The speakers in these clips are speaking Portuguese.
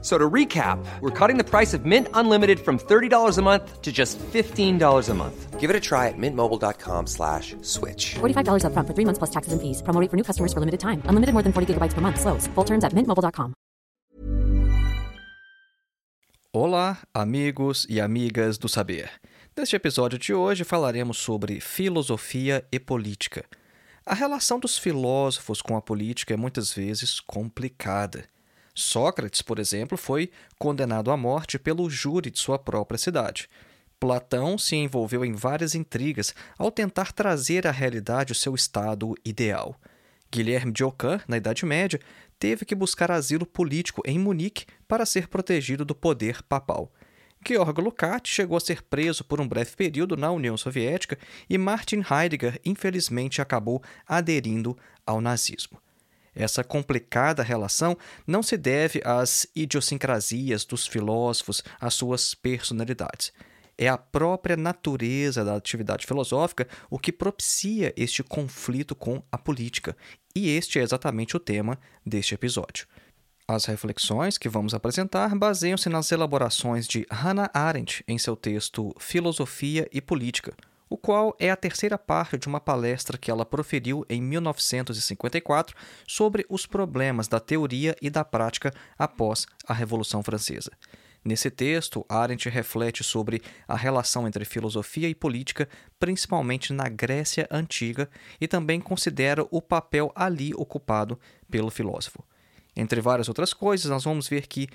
So to recap, we're cutting the price of Mint Unlimited from $30 a month to just $15 a month. Give it a try at mintmobile.com slash switch. $45 upfront for three months plus taxes and fees. Promo rate for new customers for limited time. Unlimited more than 40 gigabytes per month. Slows. Full terms at mintmobile.com. Olá, amigos e amigas do saber. Neste episódio de hoje falaremos sobre filosofia e política. A relação dos filósofos com a política é muitas vezes complicada. Sócrates, por exemplo, foi condenado à morte pelo júri de sua própria cidade. Platão se envolveu em várias intrigas ao tentar trazer à realidade o seu estado ideal. Guilherme de Ockham, na Idade Média, teve que buscar asilo político em Munique para ser protegido do poder papal. Georg Lukács chegou a ser preso por um breve período na União Soviética e Martin Heidegger, infelizmente, acabou aderindo ao nazismo. Essa complicada relação não se deve às idiosincrasias dos filósofos, às suas personalidades. É a própria natureza da atividade filosófica o que propicia este conflito com a política, e este é exatamente o tema deste episódio. As reflexões que vamos apresentar baseiam-se nas elaborações de Hannah Arendt em seu texto Filosofia e Política, o qual é a terceira parte de uma palestra que ela proferiu em 1954 sobre os problemas da teoria e da prática após a Revolução Francesa. Nesse texto, Arendt reflete sobre a relação entre filosofia e política, principalmente na Grécia Antiga, e também considera o papel ali ocupado pelo filósofo. Entre várias outras coisas, nós vamos ver que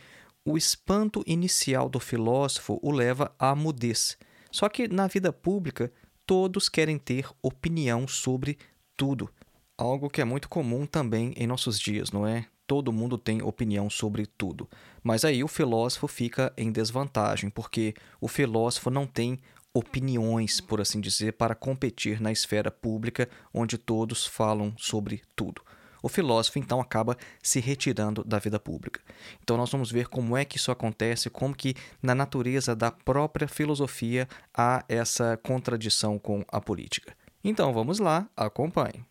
o espanto inicial do filósofo o leva à mudez. Só que na vida pública, todos querem ter opinião sobre tudo. Algo que é muito comum também em nossos dias, não é? Todo mundo tem opinião sobre tudo. Mas aí o filósofo fica em desvantagem, porque o filósofo não tem opiniões, por assim dizer, para competir na esfera pública onde todos falam sobre tudo. O filósofo então acaba se retirando da vida pública. Então nós vamos ver como é que isso acontece, como que na natureza da própria filosofia há essa contradição com a política. Então vamos lá, acompanhe.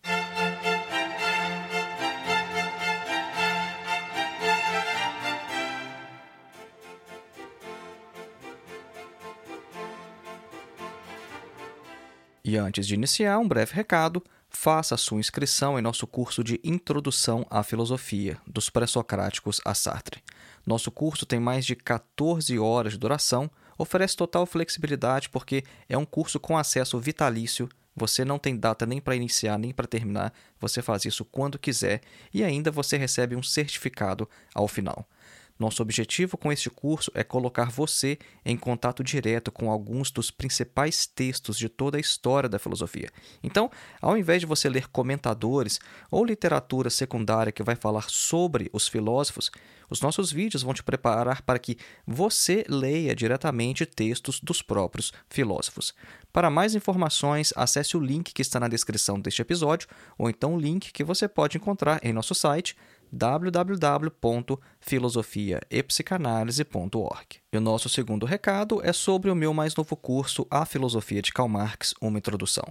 E antes de iniciar, um breve recado. Faça sua inscrição em nosso curso de Introdução à Filosofia, dos Pré-Socráticos a Sartre. Nosso curso tem mais de 14 horas de duração, oferece total flexibilidade porque é um curso com acesso vitalício. Você não tem data nem para iniciar nem para terminar, você faz isso quando quiser e ainda você recebe um certificado ao final. Nosso objetivo com este curso é colocar você em contato direto com alguns dos principais textos de toda a história da filosofia. Então, ao invés de você ler comentadores ou literatura secundária que vai falar sobre os filósofos, os nossos vídeos vão te preparar para que você leia diretamente textos dos próprios filósofos. Para mais informações, acesse o link que está na descrição deste episódio ou então o link que você pode encontrar em nosso site www.filosofiaepsicanalise.org. E o nosso segundo recado é sobre o meu mais novo curso A Filosofia de Karl Marx, uma introdução.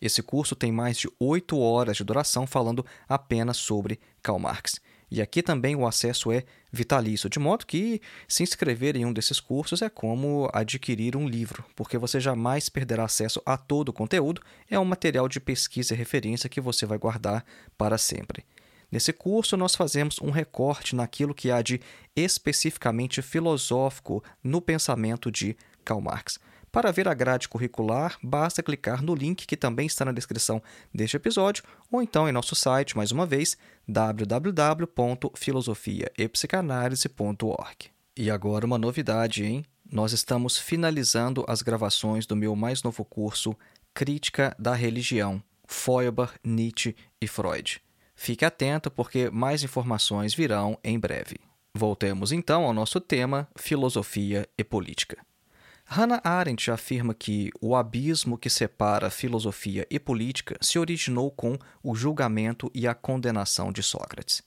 Esse curso tem mais de oito horas de duração falando apenas sobre Karl Marx. E aqui também o acesso é vitalício, de modo que se inscrever em um desses cursos é como adquirir um livro, porque você jamais perderá acesso a todo o conteúdo, é um material de pesquisa e referência que você vai guardar para sempre. Nesse curso, nós fazemos um recorte naquilo que há de especificamente filosófico no pensamento de Karl Marx. Para ver a grade curricular, basta clicar no link que também está na descrição deste episódio, ou então em nosso site, mais uma vez, www.filosofiaepsicanalise.org. E agora uma novidade, hein? Nós estamos finalizando as gravações do meu mais novo curso Crítica da Religião, Feuerbach, Nietzsche e Freud. Fique atento porque mais informações virão em breve. Voltemos então ao nosso tema filosofia e política. Hannah Arendt afirma que o abismo que separa filosofia e política se originou com o julgamento e a condenação de Sócrates.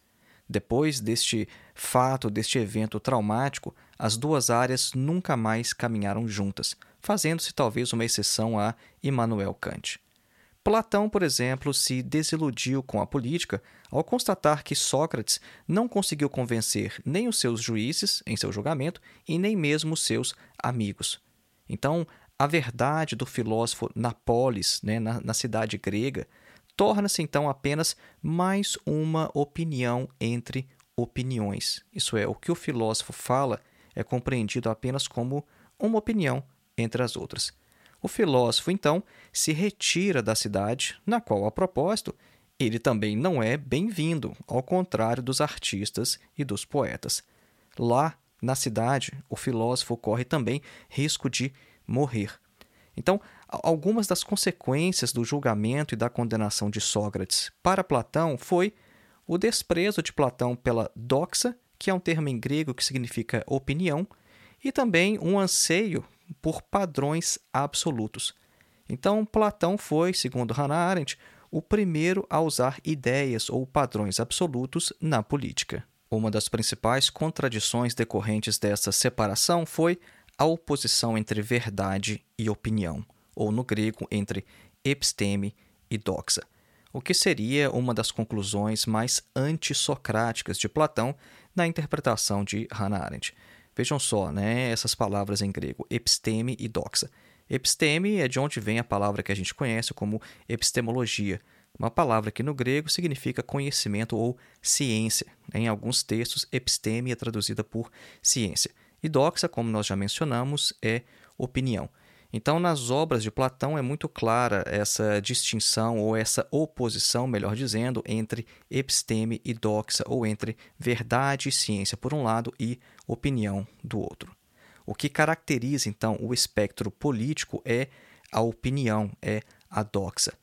Depois deste fato, deste evento traumático, as duas áreas nunca mais caminharam juntas, fazendo-se talvez uma exceção a Immanuel Kant. Platão, por exemplo, se desiludiu com a política ao constatar que Sócrates não conseguiu convencer nem os seus juízes em seu julgamento e nem mesmo os seus amigos. Então, a verdade do filósofo na polis, né, na, na cidade grega, torna-se então apenas mais uma opinião entre opiniões. Isso é, o que o filósofo fala é compreendido apenas como uma opinião entre as outras. O filósofo, então, se retira da cidade, na qual, a propósito, ele também não é bem-vindo, ao contrário dos artistas e dos poetas. Lá, na cidade, o filósofo corre também risco de morrer. Então, algumas das consequências do julgamento e da condenação de Sócrates para Platão foi o desprezo de Platão pela doxa, que é um termo em grego que significa opinião, e também um anseio por padrões absolutos. Então, Platão foi, segundo Hannah Arendt, o primeiro a usar ideias ou padrões absolutos na política. Uma das principais contradições decorrentes dessa separação foi a oposição entre verdade e opinião, ou no grego entre episteme e doxa, o que seria uma das conclusões mais antissocráticas de Platão na interpretação de Hannah Arendt. Vejam só, né, essas palavras em grego, episteme e doxa. Episteme é de onde vem a palavra que a gente conhece como epistemologia, uma palavra que no grego significa conhecimento ou ciência. Em alguns textos, episteme é traduzida por ciência. E doxa, como nós já mencionamos, é opinião. Então, nas obras de Platão é muito clara essa distinção ou essa oposição, melhor dizendo, entre episteme e doxa, ou entre verdade e ciência por um lado e opinião do outro. O que caracteriza então o espectro político é a opinião, é a doxa.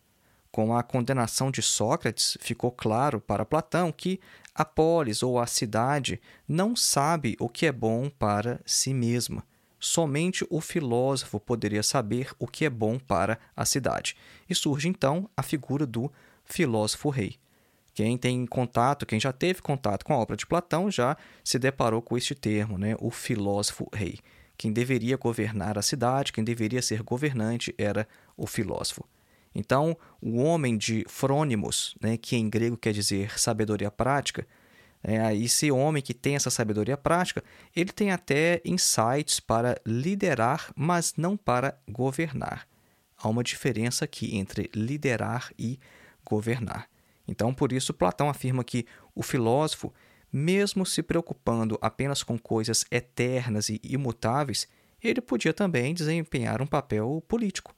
Com a condenação de Sócrates, ficou claro para Platão que a polis ou a cidade não sabe o que é bom para si mesma somente o filósofo poderia saber o que é bom para a cidade. E surge então a figura do filósofo rei. Quem tem contato, quem já teve contato com a obra de Platão, já se deparou com este termo, né? o filósofo rei. Quem deveria governar a cidade, quem deveria ser governante era o filósofo. Então, o homem de frônimos, né, que em grego quer dizer sabedoria prática, é, esse homem que tem essa sabedoria prática, ele tem até insights para liderar, mas não para governar. Há uma diferença aqui entre liderar e governar. Então, por isso, Platão afirma que o filósofo, mesmo se preocupando apenas com coisas eternas e imutáveis, ele podia também desempenhar um papel político.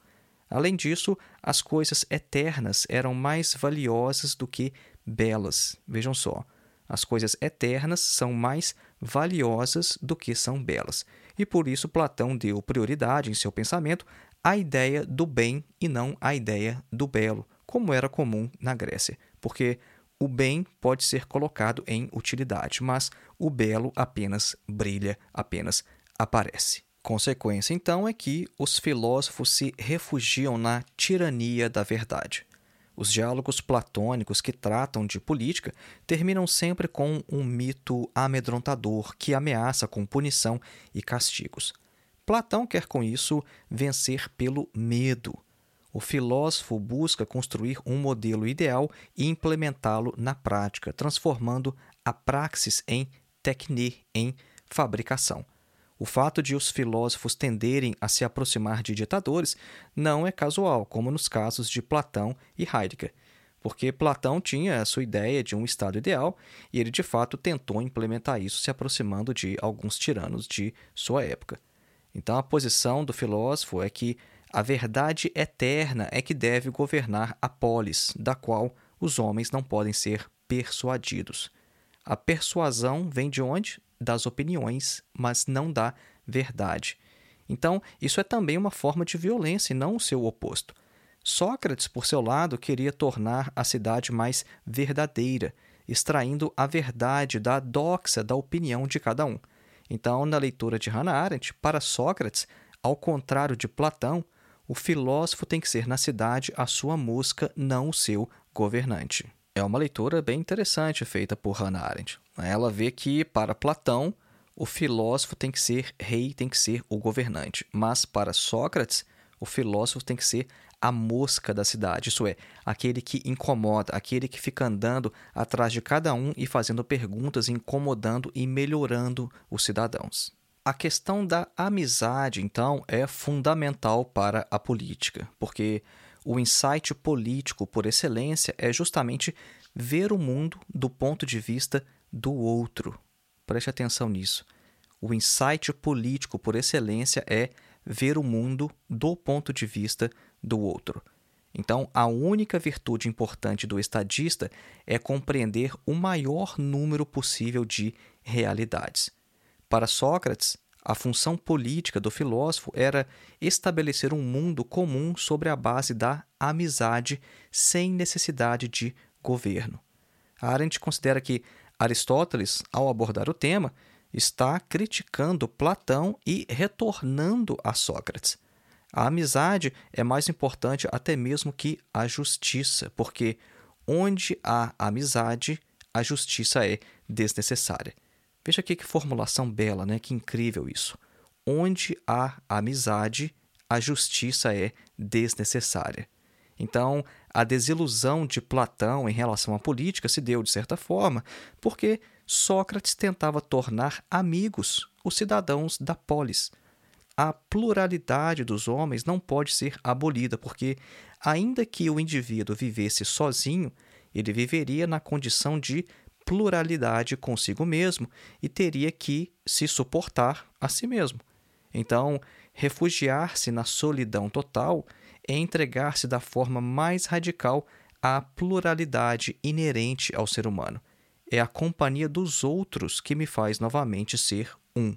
Além disso, as coisas eternas eram mais valiosas do que belas. Vejam só, as coisas eternas são mais valiosas do que são belas. E por isso Platão deu prioridade em seu pensamento à ideia do bem e não à ideia do belo, como era comum na Grécia, porque o bem pode ser colocado em utilidade, mas o belo apenas brilha, apenas aparece. Consequência, então, é que os filósofos se refugiam na tirania da verdade. Os diálogos platônicos que tratam de política terminam sempre com um mito amedrontador que ameaça com punição e castigos. Platão quer com isso vencer pelo medo. O filósofo busca construir um modelo ideal e implementá-lo na prática, transformando a praxis em techne, em fabricação. O fato de os filósofos tenderem a se aproximar de ditadores não é casual, como nos casos de Platão e Heidegger, porque Platão tinha a sua ideia de um estado ideal e ele de fato tentou implementar isso se aproximando de alguns tiranos de sua época. Então a posição do filósofo é que a verdade eterna é que deve governar a polis, da qual os homens não podem ser persuadidos. A persuasão vem de onde? das opiniões, mas não da verdade. Então, isso é também uma forma de violência e não o seu oposto. Sócrates, por seu lado, queria tornar a cidade mais verdadeira, extraindo a verdade da doxa da opinião de cada um. Então, na leitura de Hannah Arendt, para Sócrates, ao contrário de Platão, o filósofo tem que ser na cidade a sua música, não o seu governante. É uma leitura bem interessante feita por Hannah Arendt. Ela vê que, para Platão, o filósofo tem que ser rei, tem que ser o governante. Mas para Sócrates, o filósofo tem que ser a mosca da cidade, isso é, aquele que incomoda, aquele que fica andando atrás de cada um e fazendo perguntas, incomodando e melhorando os cidadãos. A questão da amizade, então, é fundamental para a política, porque o insight político por excelência é justamente ver o mundo do ponto de vista do outro. Preste atenção nisso. O insight político por excelência é ver o mundo do ponto de vista do outro. Então, a única virtude importante do estadista é compreender o maior número possível de realidades. Para Sócrates, a função política do filósofo era estabelecer um mundo comum sobre a base da amizade, sem necessidade de governo. Arendt considera que Aristóteles, ao abordar o tema, está criticando Platão e retornando a Sócrates. A amizade é mais importante até mesmo que a justiça, porque onde há amizade, a justiça é desnecessária. Veja aqui que formulação bela, né? Que incrível isso. Onde há amizade, a justiça é desnecessária. Então, a desilusão de Platão em relação à política se deu, de certa forma, porque Sócrates tentava tornar amigos os cidadãos da polis. A pluralidade dos homens não pode ser abolida, porque, ainda que o indivíduo vivesse sozinho, ele viveria na condição de pluralidade consigo mesmo e teria que se suportar a si mesmo. Então, refugiar-se na solidão total é entregar-se da forma mais radical à pluralidade inerente ao ser humano. É a companhia dos outros que me faz novamente ser um.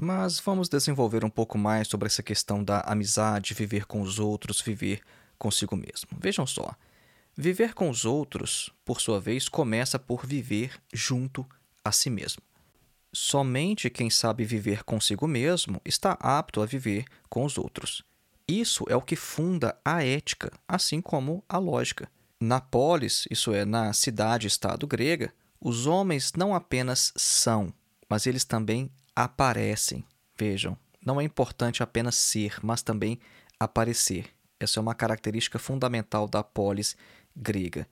Mas vamos desenvolver um pouco mais sobre essa questão da amizade, viver com os outros, viver consigo mesmo. Vejam só. Viver com os outros, por sua vez, começa por viver junto a si mesmo. Somente quem sabe viver consigo mesmo está apto a viver com os outros. Isso é o que funda a ética, assim como a lógica. Na polis, isso é, na cidade-estado grega, os homens não apenas são, mas eles também aparecem. Vejam, não é importante apenas ser, mas também aparecer. Essa é uma característica fundamental da polis grega.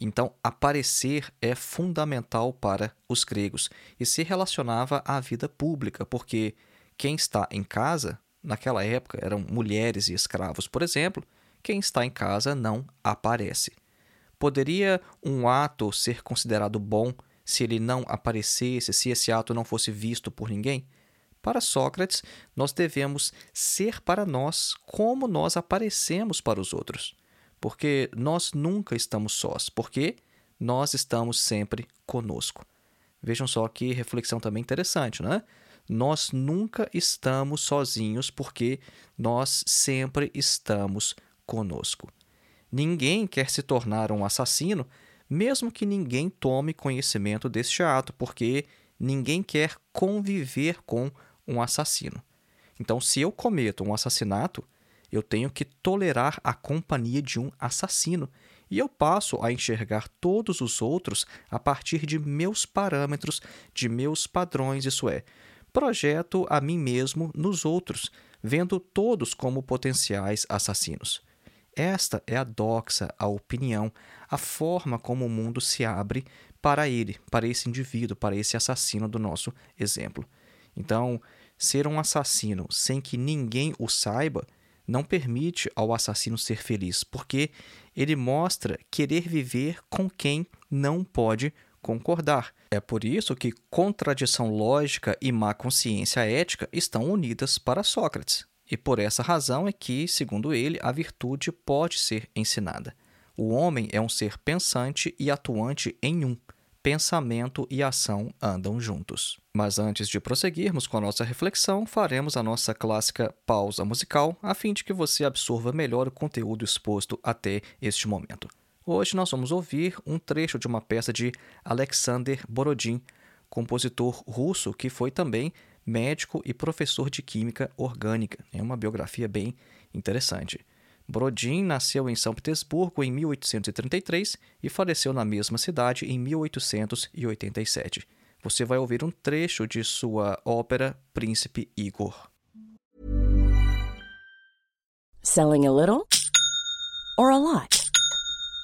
Então, aparecer é fundamental para os gregos e se relacionava à vida pública, porque quem está em casa naquela época eram mulheres e escravos, por exemplo, quem está em casa não aparece. Poderia um ato ser considerado bom se ele não aparecesse, se esse ato não fosse visto por ninguém? Para Sócrates, nós devemos ser para nós como nós aparecemos para os outros, porque nós nunca estamos sós, porque nós estamos sempre conosco. Vejam só que reflexão também interessante, não é? nós nunca estamos sozinhos porque nós sempre estamos conosco. Ninguém quer se tornar um assassino, mesmo que ninguém tome conhecimento deste ato, porque ninguém quer conviver com um assassino. Então, se eu cometo um assassinato, eu tenho que tolerar a companhia de um assassino e eu passo a enxergar todos os outros a partir de meus parâmetros, de meus padrões, isso é, projeto a mim mesmo nos outros, vendo todos como potenciais assassinos. Esta é a doxa, a opinião, a forma como o mundo se abre para ele, para esse indivíduo, para esse assassino do nosso exemplo. Então, ser um assassino sem que ninguém o saiba não permite ao assassino ser feliz, porque ele mostra querer viver com quem não pode concordar. É por isso que contradição lógica e má consciência ética estão unidas para Sócrates. E por essa razão é que, segundo ele, a virtude pode ser ensinada. O homem é um ser pensante e atuante em um. Pensamento e ação andam juntos. Mas antes de prosseguirmos com a nossa reflexão, faremos a nossa clássica pausa musical, a fim de que você absorva melhor o conteúdo exposto até este momento. Hoje nós vamos ouvir um trecho de uma peça de Alexander Borodin, compositor russo que foi também médico e professor de química orgânica. É uma biografia bem interessante. Brodin nasceu em São Petersburgo em 1833 e faleceu na mesma cidade em 1887. Você vai ouvir um trecho de sua ópera Príncipe Igor. Selling a little or a lot?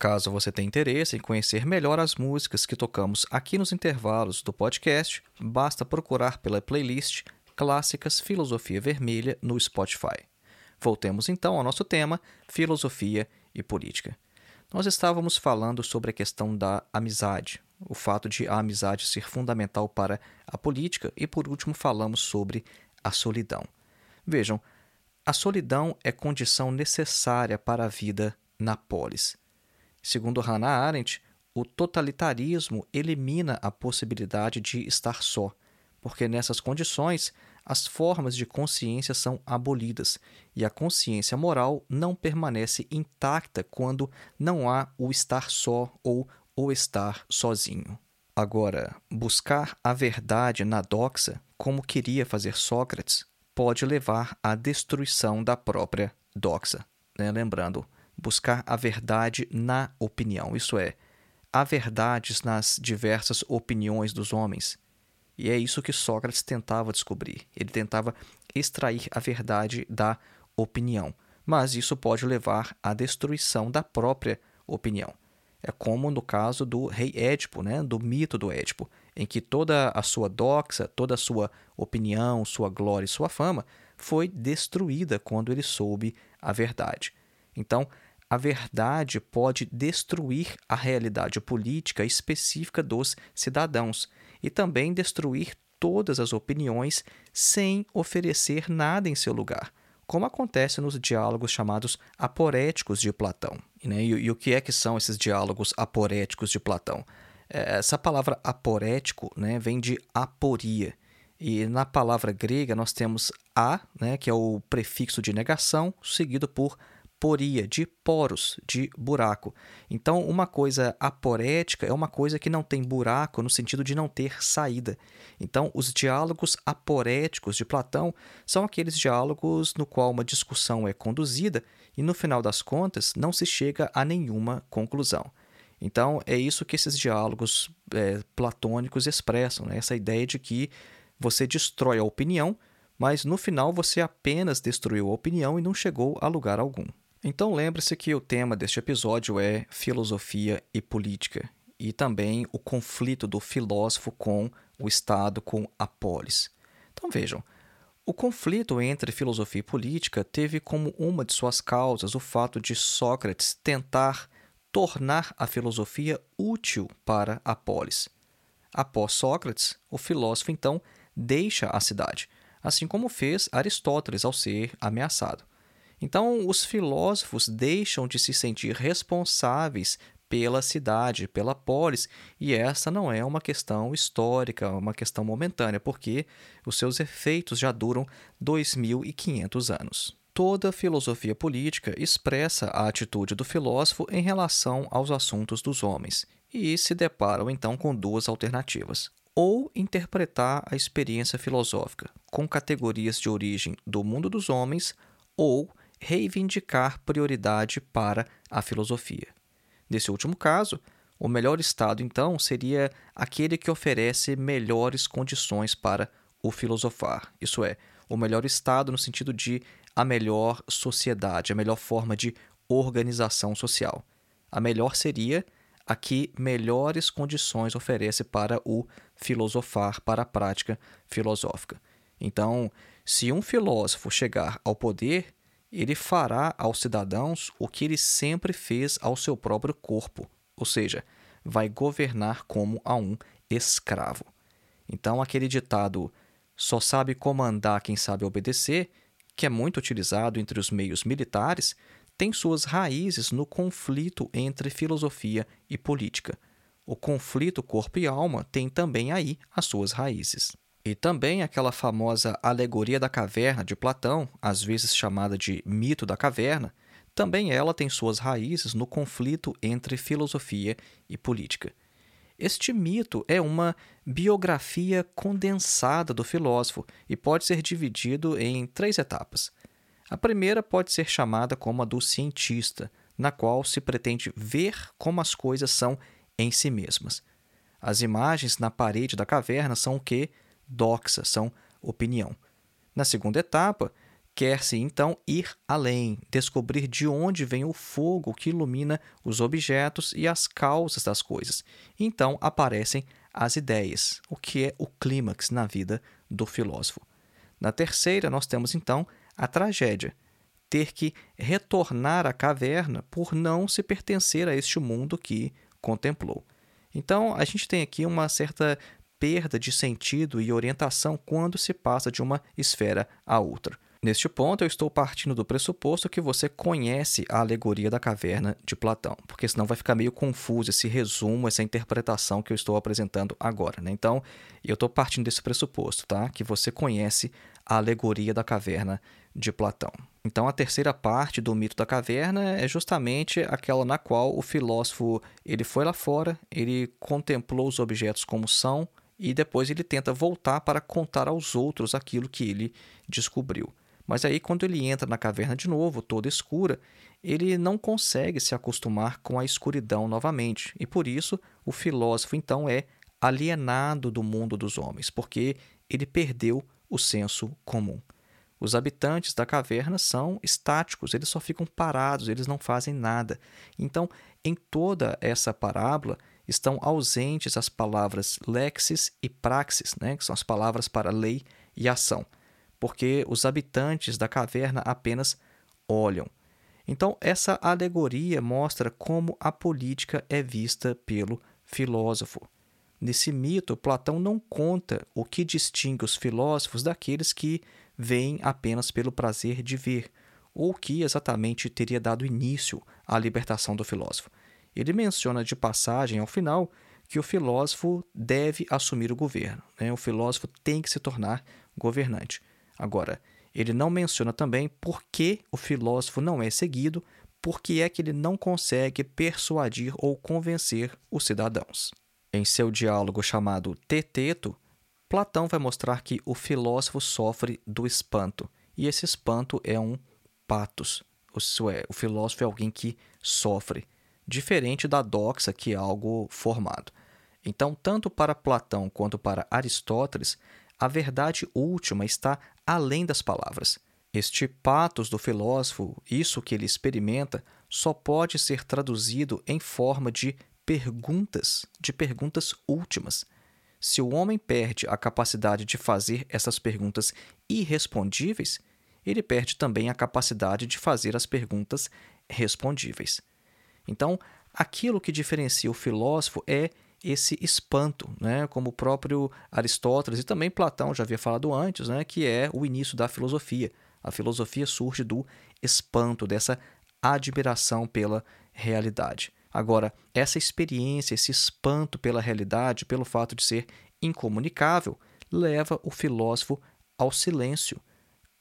Caso você tenha interesse em conhecer melhor as músicas que tocamos aqui nos intervalos do podcast, basta procurar pela playlist Clássicas Filosofia Vermelha no Spotify. Voltemos então ao nosso tema: filosofia e política. Nós estávamos falando sobre a questão da amizade, o fato de a amizade ser fundamental para a política e, por último, falamos sobre a solidão. Vejam, a solidão é condição necessária para a vida na polis. Segundo Hannah Arendt, o totalitarismo elimina a possibilidade de estar só, porque nessas condições as formas de consciência são abolidas e a consciência moral não permanece intacta quando não há o estar só ou o estar sozinho. Agora, buscar a verdade na doxa, como queria fazer Sócrates, pode levar à destruição da própria doxa. Né? Lembrando, buscar a verdade na opinião, isso é, há verdades nas diversas opiniões dos homens. E é isso que Sócrates tentava descobrir. Ele tentava extrair a verdade da opinião. Mas isso pode levar à destruição da própria opinião. É como no caso do rei Édipo, né? do mito do Édipo, em que toda a sua doxa, toda a sua opinião, sua glória e sua fama foi destruída quando ele soube a verdade. Então, a verdade pode destruir a realidade política específica dos cidadãos e também destruir todas as opiniões sem oferecer nada em seu lugar, como acontece nos diálogos chamados aporéticos de Platão. Né? E, o que é que são esses diálogos aporéticos de Platão? É, essa palavra aporético né, vem de aporia. E na palavra grega nós temos a, né, que é o prefixo de negação, seguido por poria, de poros, de buraco. Então, uma coisa aporética é uma coisa que não tem buraco no sentido de não ter saída. Então, os diálogos aporéticos de Platão são aqueles diálogos no qual uma discussão é conduzida e, no final das contas, não se chega a nenhuma conclusão. Então, é isso que esses diálogos é, platônicos expressam, né? essa ideia de que você destrói a opinião, mas no final você apenas destruiu a opinião e não chegou a lugar algum. Então lembre-se que o tema deste episódio é filosofia e política, e também o conflito do filósofo com o Estado, com a polis. Então vejam, o conflito entre filosofia e política teve como uma de suas causas o fato de Sócrates tentar tornar a filosofia útil para a polis. Após Sócrates, o filósofo então deixa a cidade, assim como fez Aristóteles ao ser ameaçado. Então, os filósofos deixam de se sentir responsáveis pela cidade, pela polis, e essa não é uma questão histórica, uma questão momentânea, porque os seus efeitos já duram 2500 anos. Toda filosofia política expressa a atitude do filósofo em relação aos assuntos dos homens, e se deparam então com duas alternativas. Ou interpretar a experiência filosófica com categorias de origem do mundo dos homens, ou reivindicar prioridade para a filosofia. Nesse último caso, o melhor estado, então, seria aquele que oferece melhores condições para o filosofar, isso é, o melhor estado no sentido de a melhor sociedade, a melhor forma de organização social. A melhor seria a que melhores condições oferece para o filosofar, para a prática filosófica. Então, se um filósofo chegar ao poder, ele fará aos cidadãos o que ele sempre fez ao seu próprio corpo, ou seja, vai governar como a um escravo. Então, aquele ditado só sabe comandar quem sabe obedecer, que é muito utilizado entre os meios militares, tem suas raízes no conflito entre filosofia e política. O conflito corpo e alma tem também aí as suas raízes. E também aquela famosa alegoria da caverna de Platão, às vezes chamada de mito da caverna, também ela tem suas raízes no conflito entre filosofia e política. Este mito é uma biografia condensada do filósofo e pode ser dividido em três etapas. A primeira pode ser chamada como a do cientista, na qual se pretende ver como as coisas são em si mesmas. As imagens na parede da caverna são o que? Doxa, são opinião. Na segunda etapa, quer-se então ir além, descobrir de onde vem o fogo que ilumina os objetos e as causas das coisas. Então aparecem as ideias, o que é o clímax na vida do filósofo. Na terceira, nós temos então a tragédia, ter que retornar à caverna por não se pertencer a este mundo que contemplou. Então, a gente tem aqui uma certa perda de sentido e orientação quando se passa de uma esfera a outra. Neste ponto, eu estou partindo do pressuposto que você conhece a alegoria da caverna de Platão, porque senão vai ficar meio confuso esse resumo, essa interpretação que eu estou apresentando agora. Né? Então, eu estou partindo desse pressuposto, tá? que você conhece a alegoria da caverna de Platão. Então, a terceira parte do mito da caverna é justamente aquela na qual o filósofo ele foi lá fora, ele contemplou os objetos como são, e depois ele tenta voltar para contar aos outros aquilo que ele descobriu. Mas aí, quando ele entra na caverna de novo, toda escura, ele não consegue se acostumar com a escuridão novamente. E por isso, o filósofo então é alienado do mundo dos homens, porque ele perdeu o senso comum. Os habitantes da caverna são estáticos, eles só ficam parados, eles não fazem nada. Então, em toda essa parábola, estão ausentes as palavras lexis e praxis, né, que são as palavras para lei e ação, porque os habitantes da caverna apenas olham. Então, essa alegoria mostra como a política é vista pelo filósofo. Nesse mito, Platão não conta o que distingue os filósofos daqueles que veem apenas pelo prazer de ver, ou que exatamente teria dado início à libertação do filósofo. Ele menciona de passagem ao final que o filósofo deve assumir o governo, né? o filósofo tem que se tornar governante. Agora, ele não menciona também por que o filósofo não é seguido, por que é que ele não consegue persuadir ou convencer os cidadãos. Em seu diálogo chamado Teteto, Platão vai mostrar que o filósofo sofre do espanto, e esse espanto é um patos, isso é, o filósofo é alguém que sofre, diferente da doxa, que é algo formado. Então, tanto para Platão quanto para Aristóteles, a verdade última está além das palavras. Este patos do filósofo, isso que ele experimenta, só pode ser traduzido em forma de perguntas, de perguntas últimas. Se o homem perde a capacidade de fazer essas perguntas irrespondíveis, ele perde também a capacidade de fazer as perguntas respondíveis. Então, aquilo que diferencia o filósofo é esse espanto, né? como o próprio Aristóteles e também Platão já havia falado antes, né? que é o início da filosofia. A filosofia surge do espanto, dessa admiração pela realidade. Agora, essa experiência, esse espanto pela realidade, pelo fato de ser incomunicável, leva o filósofo ao silêncio,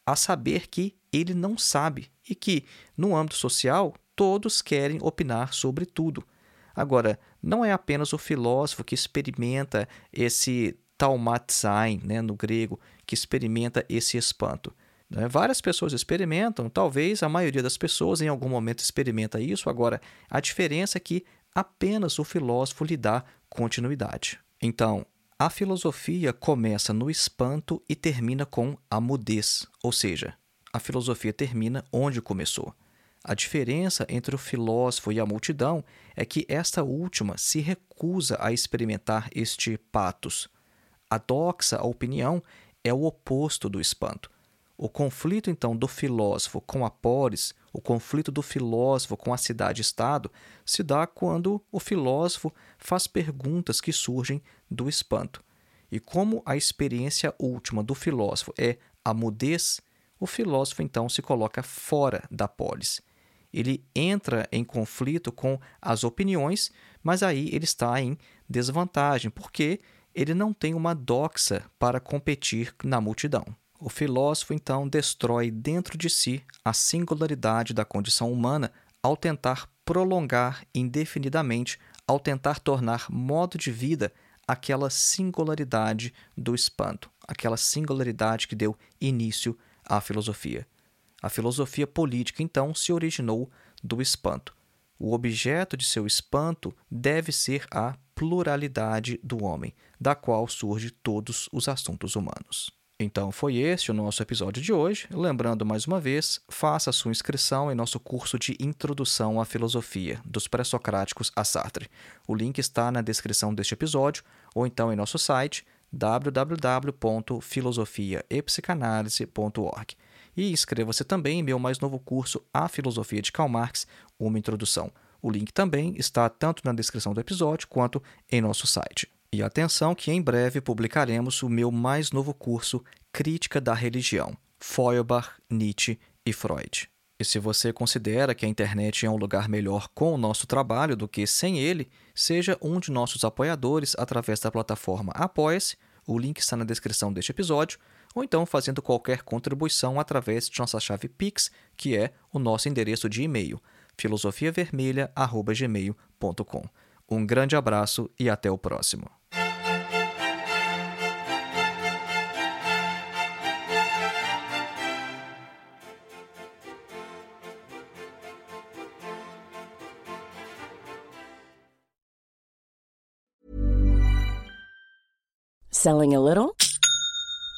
a saber que ele não sabe e que, no âmbito social, todos querem opinar sobre tudo. Agora, não é apenas o filósofo que experimenta esse taumatsein, né, no grego, que experimenta esse espanto. Né? Várias pessoas experimentam, talvez a maioria das pessoas em algum momento experimenta isso. Agora, a diferença é que apenas o filósofo lhe dá continuidade. Então, a filosofia começa no espanto e termina com a mudez, ou seja, a filosofia termina onde começou. A diferença entre o filósofo e a multidão é que esta última se recusa a experimentar este patos. A doxa, a opinião, é o oposto do espanto. O conflito, então, do filósofo com a polis, o conflito do filósofo com a cidade-estado, se dá quando o filósofo faz perguntas que surgem do espanto. E como a experiência última do filósofo é a mudez, o filósofo então se coloca fora da polis. Ele entra em conflito com as opiniões, mas aí ele está em desvantagem, porque ele não tem uma doxa para competir na multidão. O filósofo então destrói dentro de si a singularidade da condição humana ao tentar prolongar indefinidamente, ao tentar tornar modo de vida aquela singularidade do espanto, aquela singularidade que deu início à filosofia. A filosofia política, então, se originou do espanto. O objeto de seu espanto deve ser a pluralidade do homem, da qual surge todos os assuntos humanos. Então foi este o nosso episódio de hoje. Lembrando mais uma vez, faça sua inscrição em nosso curso de Introdução à Filosofia, dos Pré-Socráticos a Sartre. O link está na descrição deste episódio ou então em nosso site www.filosofiaepsicanalise.org. E inscreva-se também em meu mais novo curso A Filosofia de Karl Marx, uma introdução. O link também está tanto na descrição do episódio quanto em nosso site. E atenção que em breve publicaremos o meu mais novo curso Crítica da Religião, Feuerbach, Nietzsche e Freud. E se você considera que a internet é um lugar melhor com o nosso trabalho do que sem ele, seja um de nossos apoiadores através da plataforma Apoia-se, o link está na descrição deste episódio, ou então fazendo qualquer contribuição através de nossa chave Pix, que é o nosso endereço de e-mail, filosofiavermelha.gmail.com. Um grande abraço e até o próximo. Selling a little?